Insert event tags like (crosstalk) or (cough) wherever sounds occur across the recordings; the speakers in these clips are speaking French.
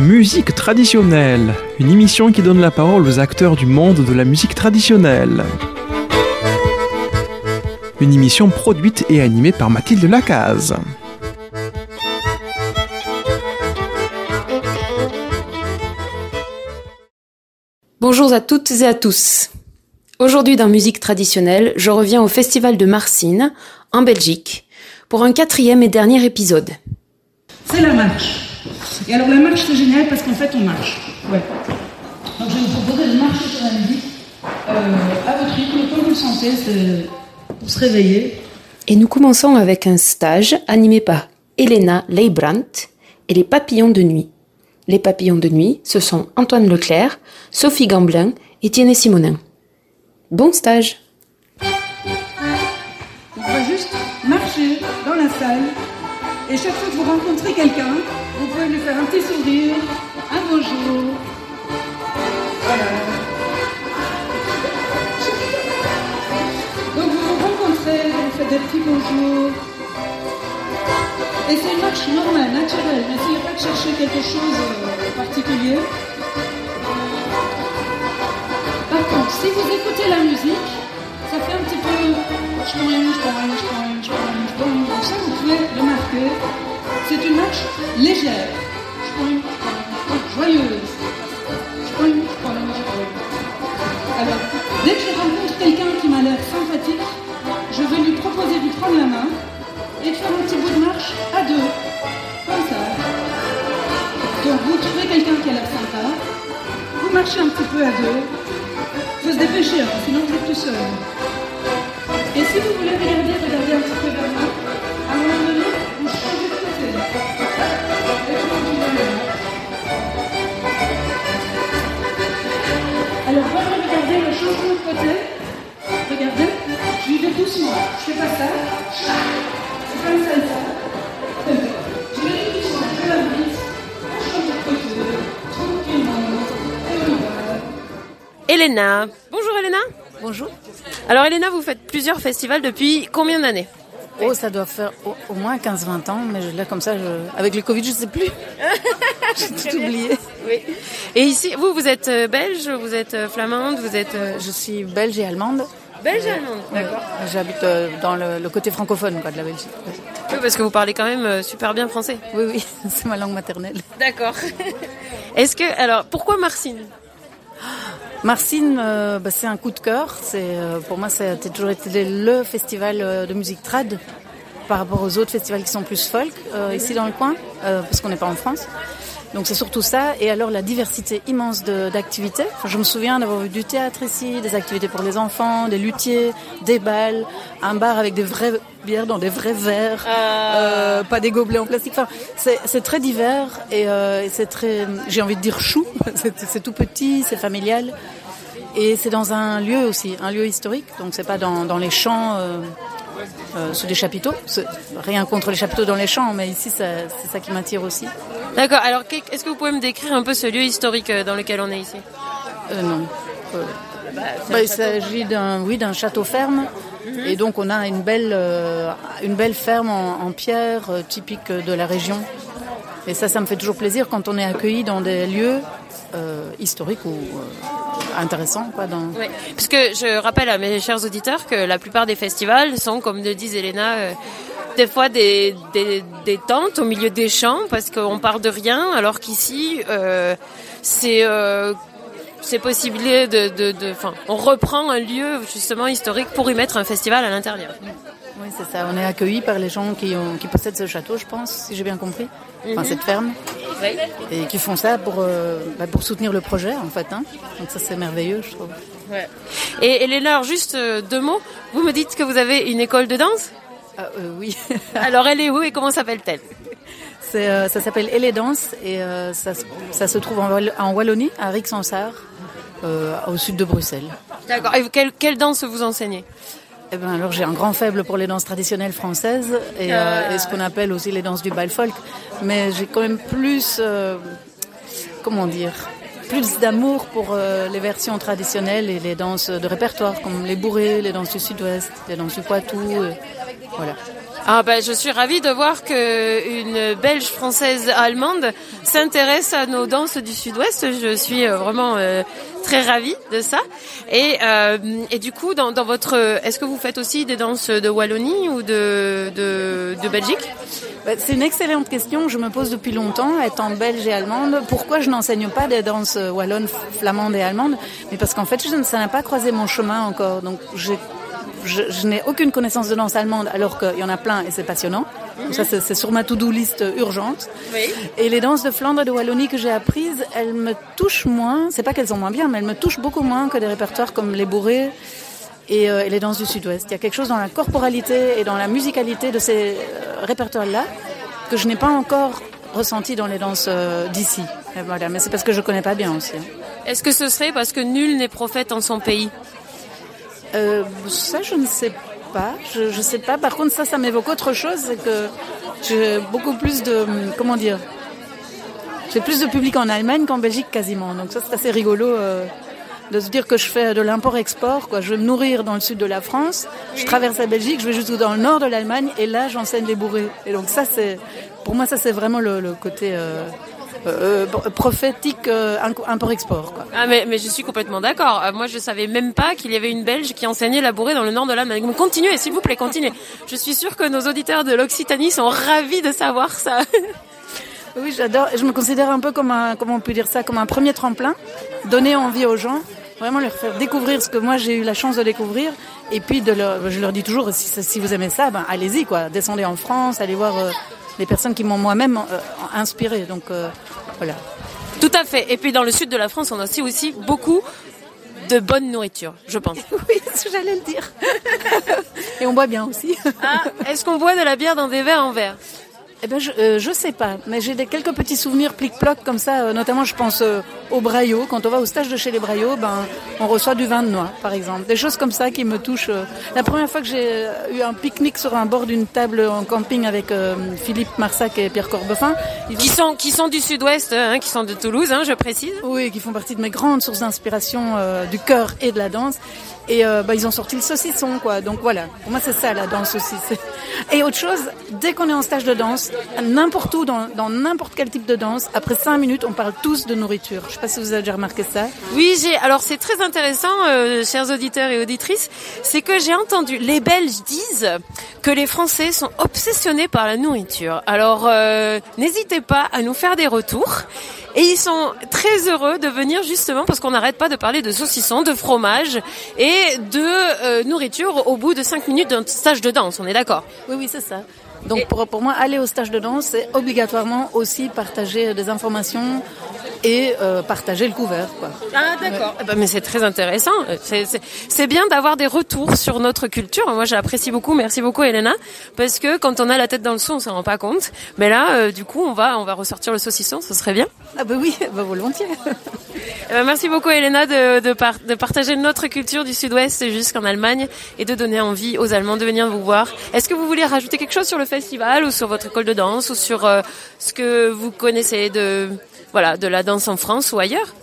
Musique traditionnelle, une émission qui donne la parole aux acteurs du monde de la musique traditionnelle. Une émission produite et animée par Mathilde Lacaze. Bonjour à toutes et à tous. Aujourd'hui dans Musique traditionnelle, je reviens au Festival de Marcine, en Belgique, pour un quatrième et dernier épisode. C'est la marche. Et alors la marche c'est génial parce qu'en fait on marche. Ouais. Donc je vais vous proposer de marcher sur la musique euh, à votre rythme, comme vous le sentez, pour se réveiller. Et nous commençons avec un stage animé par Elena Leibrandt et les papillons de nuit. Les papillons de nuit, ce sont Antoine Leclerc, Sophie Gamblin et Tiene Simonin. Bon stage Vous pouvez juste marcher dans la salle et chaque fois que vous rencontrez quelqu'un, vous pouvez lui faire un petit sourire, un bonjour. Voilà. Donc vous vous rencontrez, vous faites des petits bonjours. Et c'est une marche normale, naturelle. N'essayez pas de chercher quelque chose de particulier. Par contre, si vous écoutez la musique, ça fait un petit peu ch'poing, ch'poing. Donc ça, vous pouvez le marquer. C'est une marche légère. Joyeuse. Alors, dès que je rencontre quelqu'un qui m'a l'air sympathique, je vais lui proposer de prendre la main et de faire un petit bout de marche à deux. Comme ça. Donc vous trouvez quelqu'un qui a l'air sympa, vous marchez un petit peu à deux. Faut se dépêcher, hein, sinon vous êtes tout seul. Et si vous voulez Je fais pas ça. C'est comme ça, ça. Je vais aller doucement, je fais la brise. Je change de côté. Tranquillement. Et on y va. Elena. Bonjour Elena. Bonjour. Alors Elena, vous faites plusieurs festivals depuis combien d'années? Oh, ça doit faire au, au moins 15-20 ans, mais je- là, comme ça, je- avec le Covid, je sais plus. (laughs) J'ai tout oublié. Oui. Et ici, vous, vous êtes euh, belge, vous êtes euh, flamande, vous êtes euh, Je suis belge et allemande. Belge allemande. D'accord. J'habite euh, dans le, le côté francophone quoi, de la Belgique. Oui, parce que vous parlez quand même euh, super bien français. Oui, oui, (laughs) c'est ma langue maternelle. D'accord. (laughs) Est-ce que alors pourquoi Marcine? Marcine, euh, bah, c'est un coup de cœur. C'est euh, pour moi, ça a toujours été le festival de musique trad par rapport aux autres festivals qui sont plus folk euh, ici dans le coin, parce qu'on n'est pas en France. Donc c'est surtout ça. Et alors la diversité immense de- d'activités. Enfin, je me souviens d'avoir vu du théâtre ici, des activités pour les enfants, des luthiers, des balles, un bar avec des vraies bières dans des vrais verres, euh, pas des gobelets en plastique. Enfin, c'est c'est très divers et, euh, et c'est très, j'ai envie de dire chou. (laughs) c'est c'est tout petit, c'est familial. Et c'est dans un lieu aussi, un lieu historique. Donc c'est pas dans, dans les champs, euh, sous des chapiteaux. C'est Rien contre les chapiteaux dans les champs, mais ici c'est ça qui m'attire aussi. D'accord. Alors est-ce que vous pouvez me décrire un peu ce lieu historique euh, dans lequel on est ici? Euh, non. Euh, bah, il s'agit d'un oui d'un château ferme et donc on a une belle une belle ferme en, en pierre typique de la région et ça ça me fait toujours plaisir quand on est accueilli dans des lieux euh, historiques ou euh, intéressants quoi Oui. Puisque je rappelle à mes chers auditeurs que la plupart des festivals sont, comme le disent Elena, euh, des fois des, tentes au milieu des champs parce qu'on part de rien, alors qu'ici c'est possible de, de, de, on reprend un lieu justement historique pour y mettre un festival à l'intérieur. Oui c'est ça on est accueilli par les gens qui ont qui possèdent ce château je pense si j'ai bien compris enfin cette ferme et qui font ça pour euh, bah, pour soutenir le projet en fait hein. donc ça c'est merveilleux je trouve Et Elena, alors juste euh, deux mots. Vous me dites que vous avez une école de danse? Ah, euh, oui (laughs) Alors elle est où et comment s'appelle-t-elle? Euh, ça s'appelle Elédance et euh, ça, se- ça se trouve en, Wall- en Wallonie, à Rixensart, euh, au sud de Bruxelles. D'accord. Et quelle, quelle danse vous enseignez? Eh ben, alors j'ai un grand faible pour les danses traditionnelles françaises et, euh, et ce qu'on appelle aussi les danses du bal folk, mais j'ai quand même plus, euh, comment dire, plus d'amour pour euh, les versions traditionnelles et les danses de répertoire comme les bourrées, les danses du sud-ouest, les danses du Poitou, euh, voilà. Ah bah, je suis ravie de voir que une Belge française allemande s'intéresse à nos danses du Sud-Ouest. Je suis euh, vraiment euh, très ravie de ça. Et, euh, et du coup, dans, dans votre, est-ce que vous faites aussi des danses de Wallonie ou de, de, de Belgique? Bah, C'est une excellente question. Je me pose depuis longtemps, étant belge et allemande. Pourquoi je n'enseigne pas des danses wallonnes, flamandes et allemandes? Mais parce qu'en fait, je ne, ça n'a pas croisé mon chemin encore. Donc, j'ai je, je n'ai aucune connaissance de danse allemande alors qu'il y en a plein et c'est passionnant. Ça, c'est sur ma to-do list urgente. Oui. Et les danses de Flandre et de Wallonie que j'ai apprises, elles me touchent moins. C'est pas qu'elles sont moins bien, mais elles me touchent beaucoup moins que des répertoires comme les bourrées et, euh, et les danses du Sud-Ouest. Il y a quelque chose dans la corporalité et dans la musicalité de ces euh, répertoires-là que je n'ai pas encore ressenti dans les danses euh, d'ici. Voilà, mais c'est parce que je connais pas bien aussi. hein. Est-ce que ce serait parce que nul n'est prophète en son pays? Euh, ça, je ne sais pas. Je, je sais pas. Par contre, ça, ça m'évoque autre chose, c'est que j'ai beaucoup plus de, comment dire, j'ai plus de public en Allemagne qu'en Belgique quasiment. Donc ça, c'est assez rigolo euh, de se dire que je fais de l'import-export. Quoi, je vais me nourrir dans le sud de la France, je traverse la Belgique, je vais jusqu'au dans le nord de l'Allemagne, et là, j'enseigne les bourrées. Et donc ça, c'est, pour moi, ça, c'est vraiment le, le côté euh, euh, prophétique euh, import-export. Quoi. Ah mais, mais je suis complètement d'accord. Euh, moi je savais même pas qu'il y avait une Belge qui enseignait la bourrée dans le nord de. Donc, Continuez s'il vous plaît, continuez. Je suis sûre que nos auditeurs de l'Occitanie sont ravis de savoir ça. Oui, j'adore. Je me considère un peu comme un, comment on peut dire ça, comme un premier tremplin, donner envie aux gens, vraiment leur faire découvrir ce que moi j'ai eu la chance de découvrir, et puis de leur, je leur dis toujours, si, si vous aimez ça, ben allez-y quoi, descendez en France, allez voir les personnes qui m'ont moi-même euh, inspiré. Donc euh, voilà. Tout à fait. Et puis dans le sud de la France, on a aussi aussi beaucoup de bonne nourriture, je pense. (laughs) Oui, ce que j'allais le dire. (laughs) et on boit bien aussi. Ah, est-ce qu'on boit de la bière dans des verres en verre? Eh ben, je, euh, je sais pas, mais j'ai des quelques petits souvenirs plic-ploc comme ça. euh, notamment, je pense euh, au Braillot. Quand on va au stage de chez les Braillot, ben, on reçoit du vin de noix, par exemple. Des choses comme ça qui me touchent. euh. La première fois que j'ai euh, eu un pique-nique sur un bord d'une table en camping avec euh, Philippe Marsac et Pierre Corbefin, ils qui sont qui sont du sud-ouest, hein, qui sont de Toulouse, hein, je précise. oui, qui font partie de mes grandes sources d'inspiration euh, du cœur et de la danse. Et euh, bah, ils ont sorti le saucisson, quoi. Donc voilà, pour moi c'est ça la danse aussi. Et autre chose, dès qu'on est en stage de danse, n'importe où, dans n'importe quel type de danse, après cinq minutes, on parle tous de nourriture. Je sais pas si vous avez déjà remarqué ça. Oui, j'ai. Alors c'est très intéressant, euh, chers auditeurs et auditrices, c'est que j'ai entendu les Belges disent que les Français sont obsessionnés par la nourriture. Alors euh, n'hésitez pas à nous faire des retours. Et ils sont très heureux de venir justement parce qu'on n'arrête pas de parler de saucisson, de fromage et de euh, nourriture au bout de cinq minutes d'un stage de danse. On est d'accord? Oui, oui, c'est ça. Donc pour, pour moi, aller au stage de danse, c'est obligatoirement aussi partager des informations et euh, partager le couvert, quoi. Ah d'accord. Ben, mais c'est très intéressant. C'est- C'est c'est bien d'avoir des retours sur notre culture. Moi, j'apprécie beaucoup. Merci beaucoup, Elena, parce que quand on a la tête dans le son, on s'en rend pas compte. Mais là, euh, du coup, on va on va ressortir le saucisson. Ce serait bien. Ah bah oui, (laughs) bah volontiers. Eh ben, merci beaucoup, Elena, de de, par- de partager notre culture du Sud-Ouest jusqu'en Allemagne et de donner envie aux Allemands de venir vous voir. Est-ce que vous voulez rajouter quelque chose sur le festival ou sur votre école de danse ou sur euh, ce que vous connaissez de voilà de la danse en France ou ailleurs?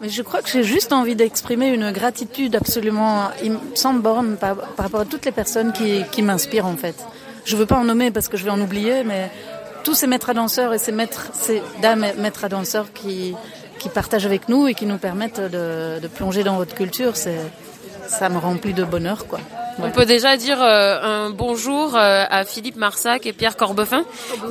Mais je crois que j'ai juste envie d'exprimer une gratitude absolument sans borne par, par rapport à toutes les personnes qui, qui m'inspirent en fait. Je veux pas en nommer parce que je vais en oublier, mais tous ces maîtres à danseurs et ces maîtres, ces dames maîtres à danseurs qui, qui partagent avec nous et qui nous permettent de, de plonger dans votre culture, ça me remplit de bonheur quoi. On peut déjà dire euh, un bonjour euh, à Philippe Marsac et Pierre Corbefin,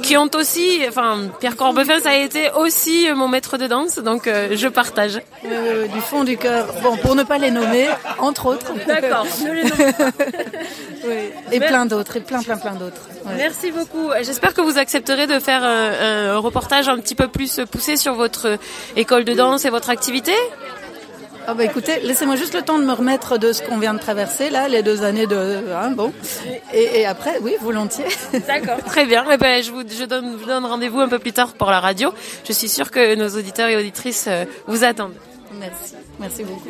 qui ont aussi, enfin Pierre Corbefin, ça a été aussi mon maître de danse, donc euh, je partage. Euh, du fond du cœur. Bon, pour ne pas les nommer, entre autres. D'accord, ne les nomme pas. (laughs) Oui. Et plein d'autres, et plein, plein, plein d'autres. Ouais. Merci beaucoup. J'espère que vous accepterez de faire un, un reportage un petit peu plus poussé sur votre école de danse et votre activité. Ah bah écoutez, laissez-moi juste le temps de me remettre de ce qu'on vient de traverser là, les deux années de, hein, bon. Et, et après, oui, volontiers. D'accord. (laughs) Très bien. Eh ben, je vous je donne, je vous donne rendez-vous un peu plus tard pour la radio. Je suis sûre que nos auditeurs et auditrices euh, vous attendent. Merci, merci beaucoup.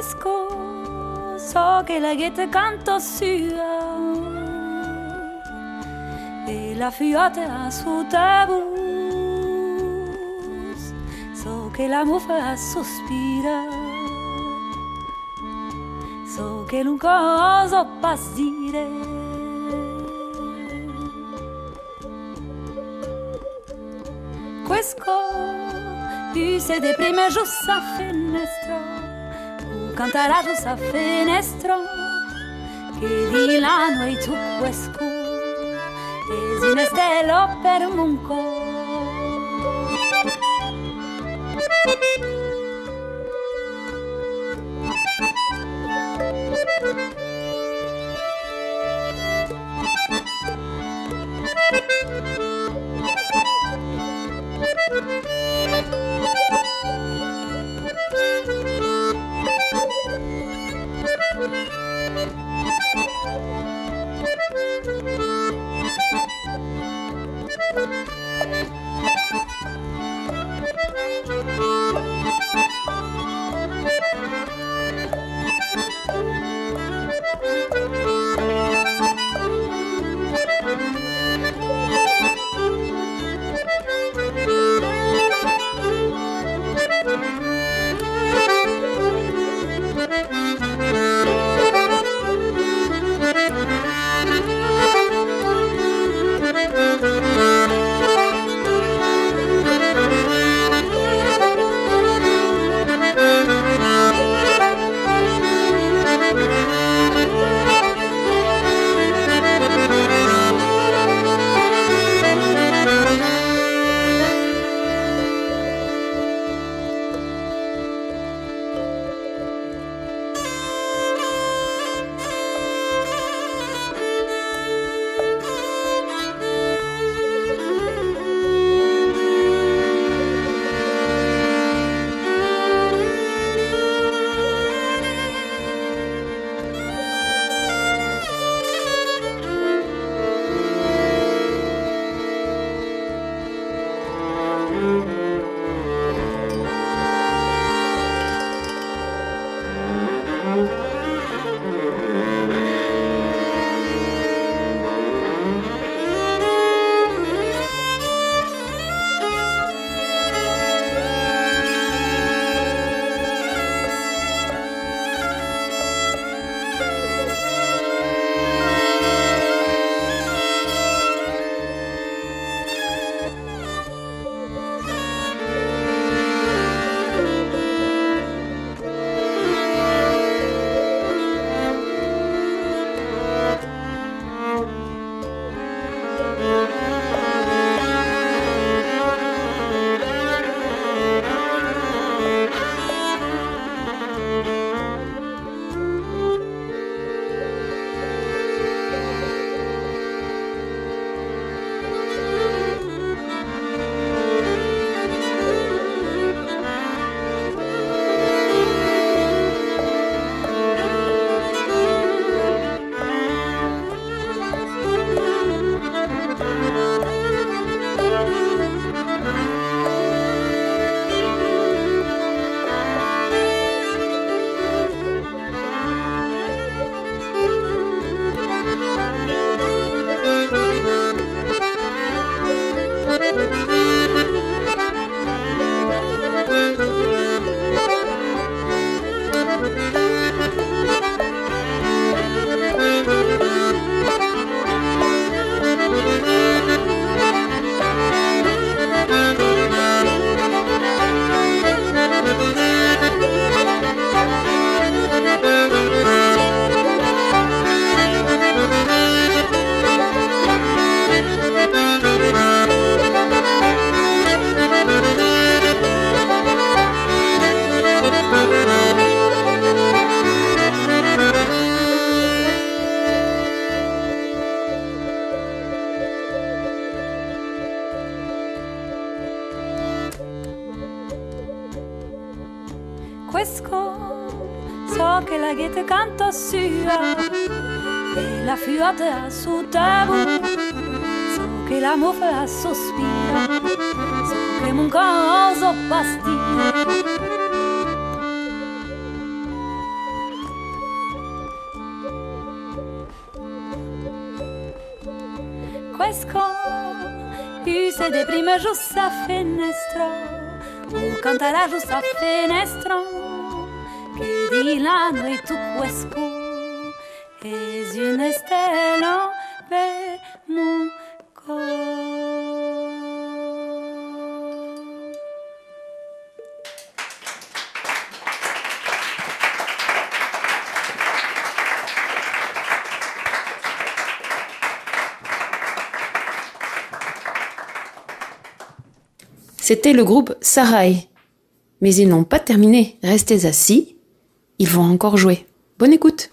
Questo so che la ghetta canto sua. E la fiata su tabus so che la mufa sospira. So che non cosa dire. Questo se deprime giù sa finestra cantarato sa fenestro che di là noi tu escu e sinestelo per munco fuir et la fuite su sous so che la mauve sospira so che mon coso en Quesco Questo use de prima giusta finestra o cantarà giusta finestra che di là noi tu quesco es une C'était le groupe Sarai. Mais ils n'ont pas terminé. Restez assis. Ils vont encore jouer. Bonne écoute.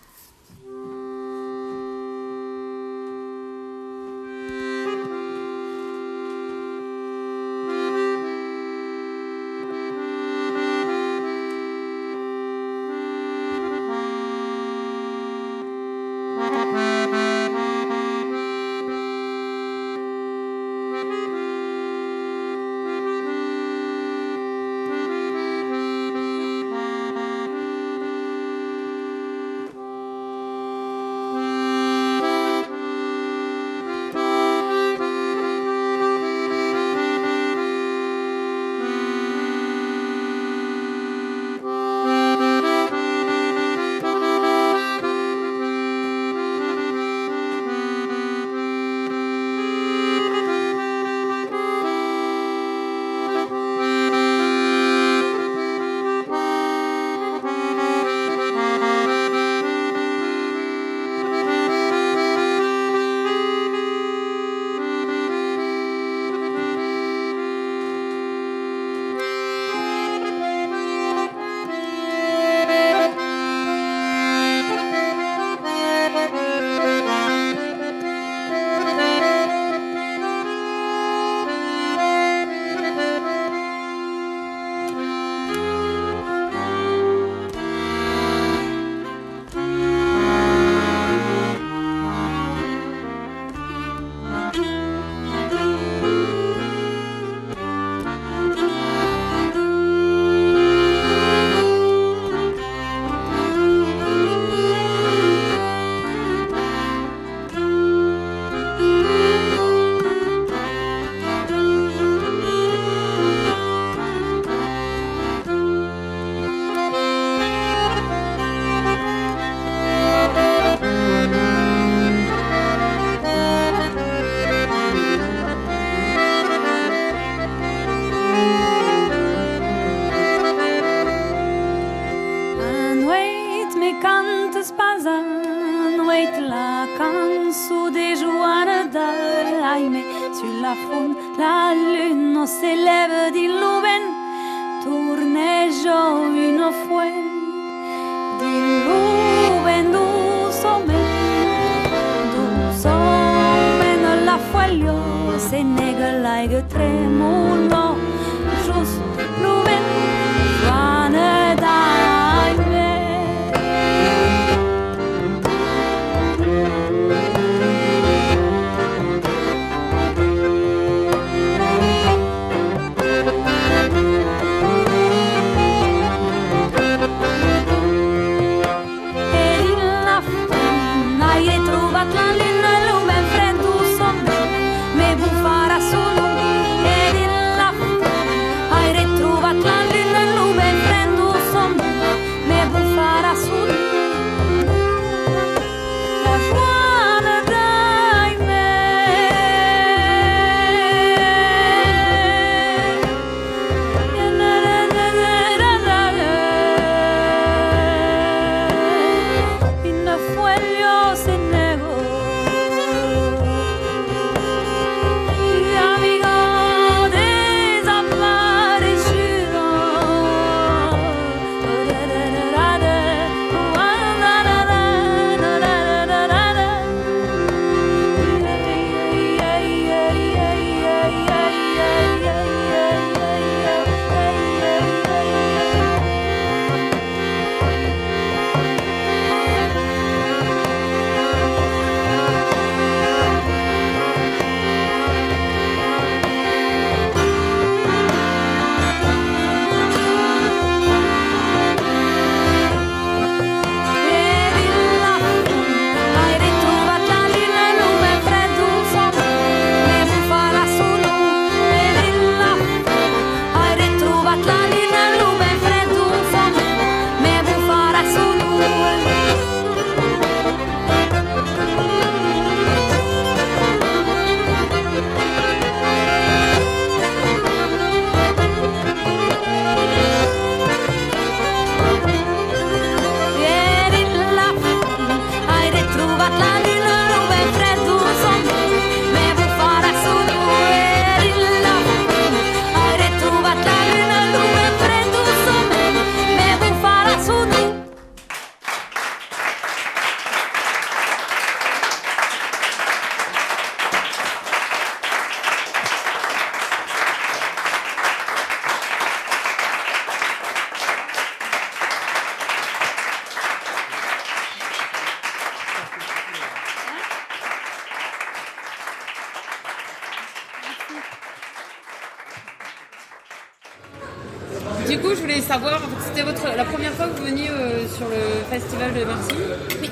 Festival de Marseille Oui.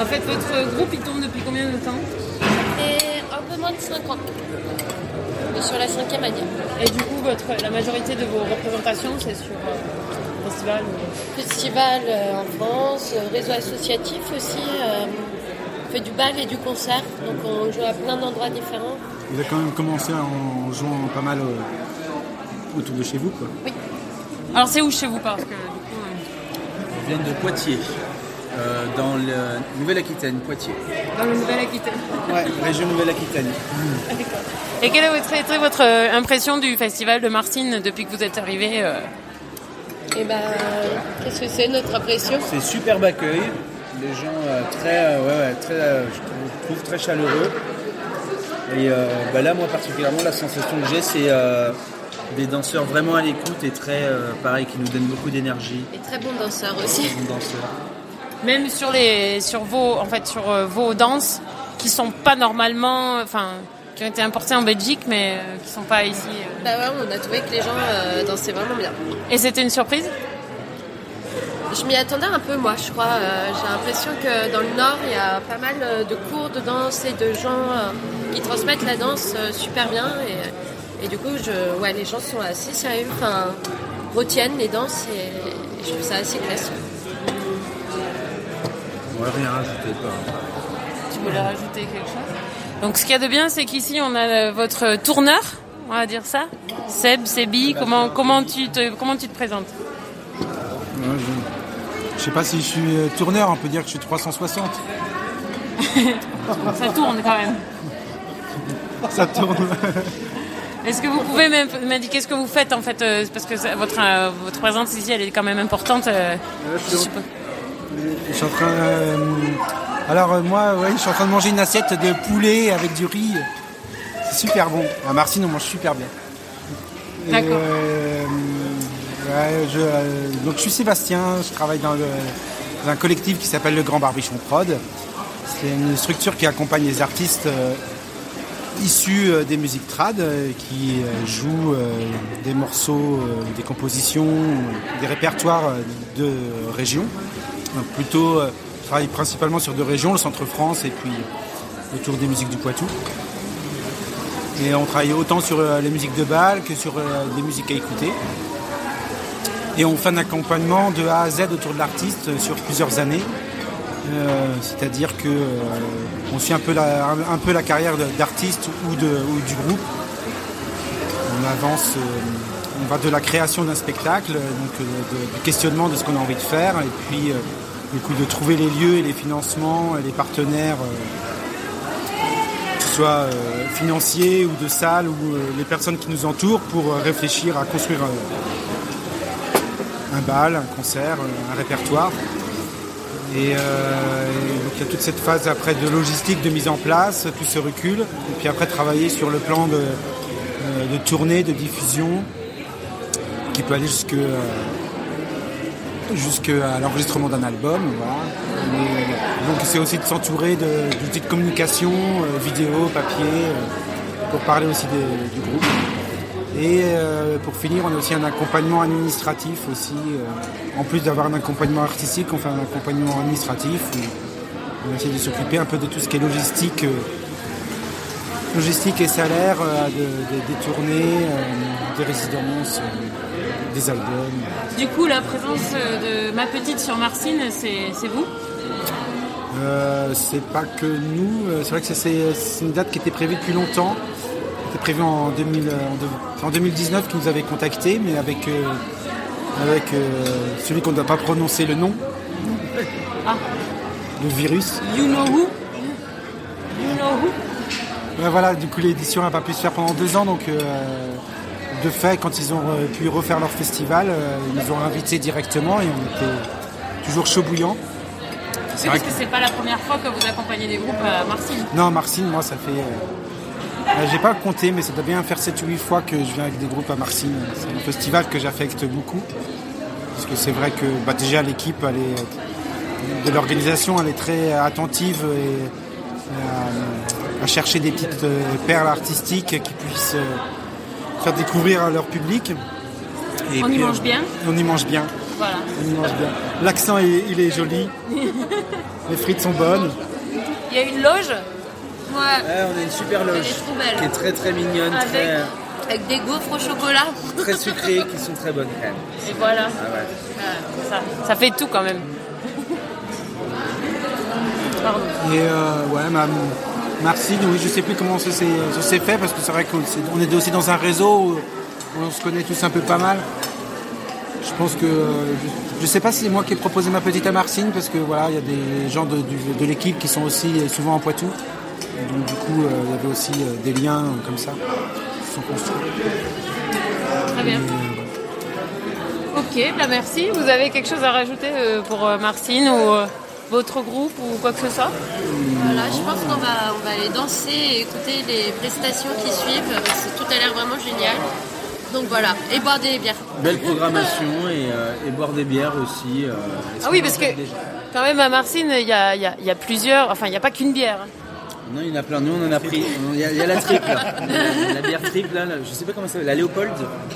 En fait, votre groupe, il tourne depuis combien de temps Et un peu moins de 5 ans. Mais sur la cinquième année. Et du coup, votre, la majorité de vos représentations, c'est sur euh, festival ou... Festival euh, en France, euh, réseau associatif aussi. euh, on fait du bal et du concert, donc on joue à plein d'endroits différents. Vous avez quand même commencé en jouant pas mal euh, autour de chez vous. Quoi. Alors, c'est où chez vous Parce que du coup, euh, On vient de Poitiers, euh, dans le Nouvelle-Aquitaine, Poitiers. dans le Nouvelle-Aquitaine. Ouais, région Nouvelle-Aquitaine. Et quelle est votre, été votre euh, impression du festival de Martine depuis que vous êtes arrivé euh Et ben, qu'est-ce que c'est notre impression? C'est superbe accueil, les gens euh, très, euh, ouais, ouais, très, euh, je trouve- trouve très chaleureux. Et euh, bah là, moi particulièrement, la sensation que j'ai, c'est euh, des danseurs vraiment à l'écoute et très, euh, pareil, qui nous donnent beaucoup d'énergie. Et très aussi. Bons danseurs. Même sur les, sur vos, en fait, sur euh, vos danses qui sont pas normalement, enfin, qui ont été importées en Belgique, mais euh, qui sont pas ici. euh. Bah ouais, on a trouvé que les gens euh, dansaient vraiment bien. Et c'était une surprise? Je m'y attendais un peu, moi, je crois. Euh, J'ai l'impression que dans le Nord, il y a pas mal de cours de danse et de gens euh, qui transmettent la danse euh, super bien. Et, et du coup, je, ouais, les gens sont assez sérieux, enfin, retiennent les danses et, et je trouve ça assez classe. On va rien rajouter. Pas. Tu voulais rajouter quelque chose? Donc, ce qu'il y a de bien, c'est qu'ici, on a euh, votre tourneur, on va dire ça. Seb, Sebi, comment, comment, tu te, comment tu te présentes? Ouais, je... je sais pas si je suis euh, tourneur, on peut dire que je suis 360. Ça tourne quand même. Ça tourne. (laughs) Est-ce que vous pouvez m'indiquer ce que vous faites en fait euh, Parce que ça- votre, euh, votre présence ici, elle est quand même importante. euh, je suis en train. euh, Alors moi, ouais, je suis en train de manger une assiette de poulet avec du riz. C'est super bon. À Marcine, on mange super bien. D'accord. euh, ouais, donc je suis Sébastien. Je travaille dans, le- dans un collectif qui s'appelle le Grand Barbichon Prod. C'est une structure qui accompagne les artistes issus euh, des musiques trad, euh, qui euh, jouent des morceaux, des compositions, des répertoires de régions. Plutôt, travaille principalement sur deux régions, le centre France et puis autour des musiques du Poitou. Et on travaille autant sur les musiques de bal que sur des musiques à écouter. Et on fait un accompagnement de A à Z autour de l'artiste sur plusieurs années. Euh, C'est-à-dire que euh, on suit un peu la, carrière d'artiste ou, du groupe. On avance, euh, on va de la création d'un spectacle, donc du questionnement de ce qu'on a envie de faire, et puis de trouver les lieux et les financements et les partenaires, que ce soit financiers ou de salles ou les personnes qui nous entourent pour réfléchir à construire un bal, un concert, un répertoire. Et, euh, et donc il y a toute cette phase après de logistique, de mise en place, puis ce recul, et puis après travailler sur le plan de, euh, de tournée, de diffusion, qui peut aller jusque, euh, jusqu'à l'enregistrement d'un album. Donc c'est aussi de s'entourer de- d'outils de communication, euh, vidéo, papier, pour parler aussi du groupe. Et euh, pour finir, on a aussi un accompagnement administratif aussi. euh, en plus d'avoir un accompagnement artistique, on fait un accompagnement administratif. on essaie de s'occuper un peu de tout ce qui est logistique, euh, logistique et salaire, de- de- des tournées, des résidences, des albums. Du coup, la présence de ma petite sur Marcine, c'est vous? C'est pas que nous, c'est vrai que c'est une date qui était prévue depuis longtemps. C'était prévu en, 2000, euh, en, c'est 2019 qu'ils nous avait contactés, mais avec, euh, avec euh, celui qu'on ne doit pas prononcer le nom. Ah. Le virus. You know who? You know who? Ouais, voilà, du coup l'édition n'a pas pu se faire pendant deux ans, donc de fait, quand ils ont pu refaire leur festival, ils nous ont invités directement et on était toujours chaud bouillant. Oui, parce que c'est pas la première fois que vous accompagnez des groupes à Marcine. Non, Marcine, moi, ça fait. Euh, J'ai pas compté, mais ça doit bien faire 7 ou 8 fois que je viens avec des groupes à Marcine. C'est un festival que j'affecte beaucoup. Parce que c'est vrai que bah, déjà l'équipe elle est, de l'organisation, elle est très attentive et, euh, à chercher des petites euh, perles artistiques qui puissent faire découvrir à leur public. Et On y mange bien On y mange bien. Voilà. On y mange bien. L'accent, il est joli. (laughs) Les frites sont bonnes. Il y a une loge Ouais, Ouais, on a une super loge Elle est trop belle. qui est très très mignonne, Avec- très, avec des gaufres au chocolat. très sucrées, qui sont très bonnes quand même. Et voilà, Ah ouais. ça, ça fait tout quand même. Pardon. Et euh, ouais, ma, Marcine, oui, je sais plus comment ça s'est fait parce que c'est vrai qu'on est aussi dans un réseau où on se connaît tous un peu pas mal. Je pense que je, je sais pas si c'est moi qui ai proposé ma petite à Marcine parce que voilà, il y a des gens de, du- de l'équipe qui sont aussi souvent en Poitou. Donc du coup, euh, il y avait aussi euh, des liens euh, comme ça qui sont construits. Très bien. Ok, bah merci. Vous avez quelque chose à rajouter euh, pour euh, Marcine ou euh, votre groupe ou quoi que ce soit? Voilà, je pense qu'on va, on va aller danser et écouter les prestations qui suivent. tout a l'air vraiment génial. Donc voilà, et boire des bières. Belle programmation et, euh, et boire des bières aussi. euh, Ah oui, parce que déjà? quand même à Marcine, il y a, il y a- il y a plusieurs, enfin il n'y a pas qu'une bière. Non, il y en a plein. Nous, on en a pris. Il y a, il y a la triple. (laughs) la bière triple, là, je sais pas comment ça s'appelle. La Léopold.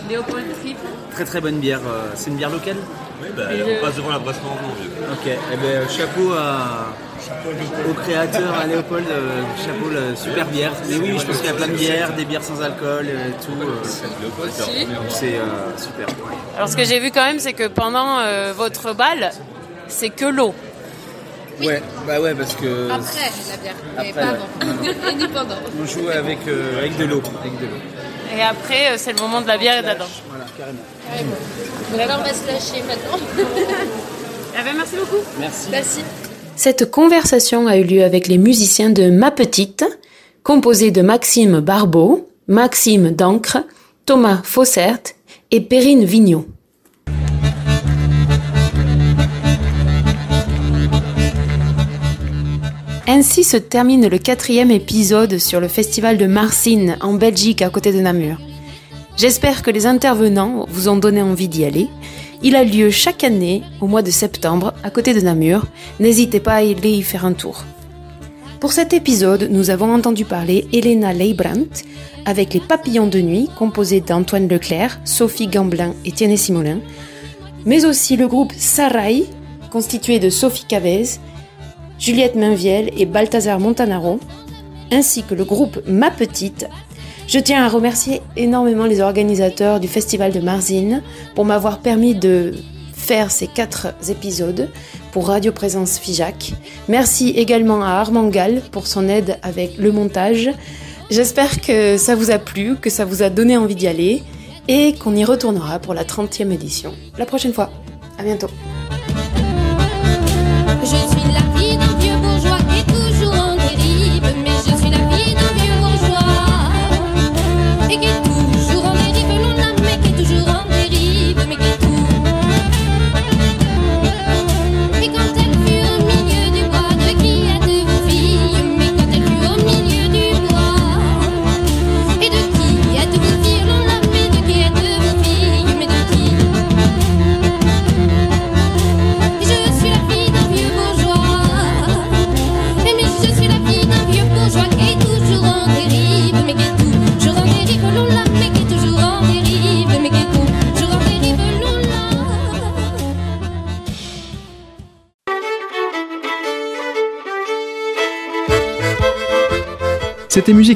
Léopold Triple. Très très bonne bière. euh, C'est une bière locale Oui, bah, on passe devant la brasserie en. Ok. Eh ben, euh, chapeau à, au créateur, à Léopold. euh, chapeau, la super bière. Mais oui, je pense qu'il y a plein de bières, des bières sans alcool et tout. euh, c'est euh, super. Alors ce que j'ai vu quand même, c'est que pendant euh, votre bal, c'est que l'eau. Ouais, bah ouais, parce que Après la bière, Après, pas avant. et ni pendant. on joue avec, euh, avec de l'eau. Avec de l'eau. Et après, euh, c'est le moment de la bière et de la danse. Voilà, carrément. Donc là, on va se lâcher maintenant. (laughs) Eh ben, merci beaucoup. Merci. Merci. Cette conversation a eu lieu avec les musiciens de Ma Petite, composés de Maxime Barbeau, Maxime Dancre, Thomas Fossert et Perrine Vigneault. Ainsi se termine le quatrième épisode sur le festival de Marcine en Belgique à côté de Namur. J'espère que les intervenants vous ont donné envie d'y aller. Il a lieu chaque année au mois de septembre à côté de Namur. N'hésitez pas à aller y faire un tour. Pour cet épisode, nous avons entendu parler Elena Leibrandt avec les Papillons de nuit composés d'Antoine Leclerc, Sophie Gamblin et Tiene Simolin, mais aussi le groupe Sarai constitué de Sophie Cavez, Juliette Mainviel et Balthazar Montanaro, ainsi que le groupe Ma Petite. Je tiens à remercier énormément les organisateurs du Festival de Marzine pour m'avoir permis de faire ces quatre épisodes pour Radio Présence Figeac. Merci également à Armand Gall pour son aide avec le montage. J'espère que ça vous a plu, que ça vous a donné envie d'y aller et qu'on y retournera pour la 30e édition la prochaine fois. À bientôt.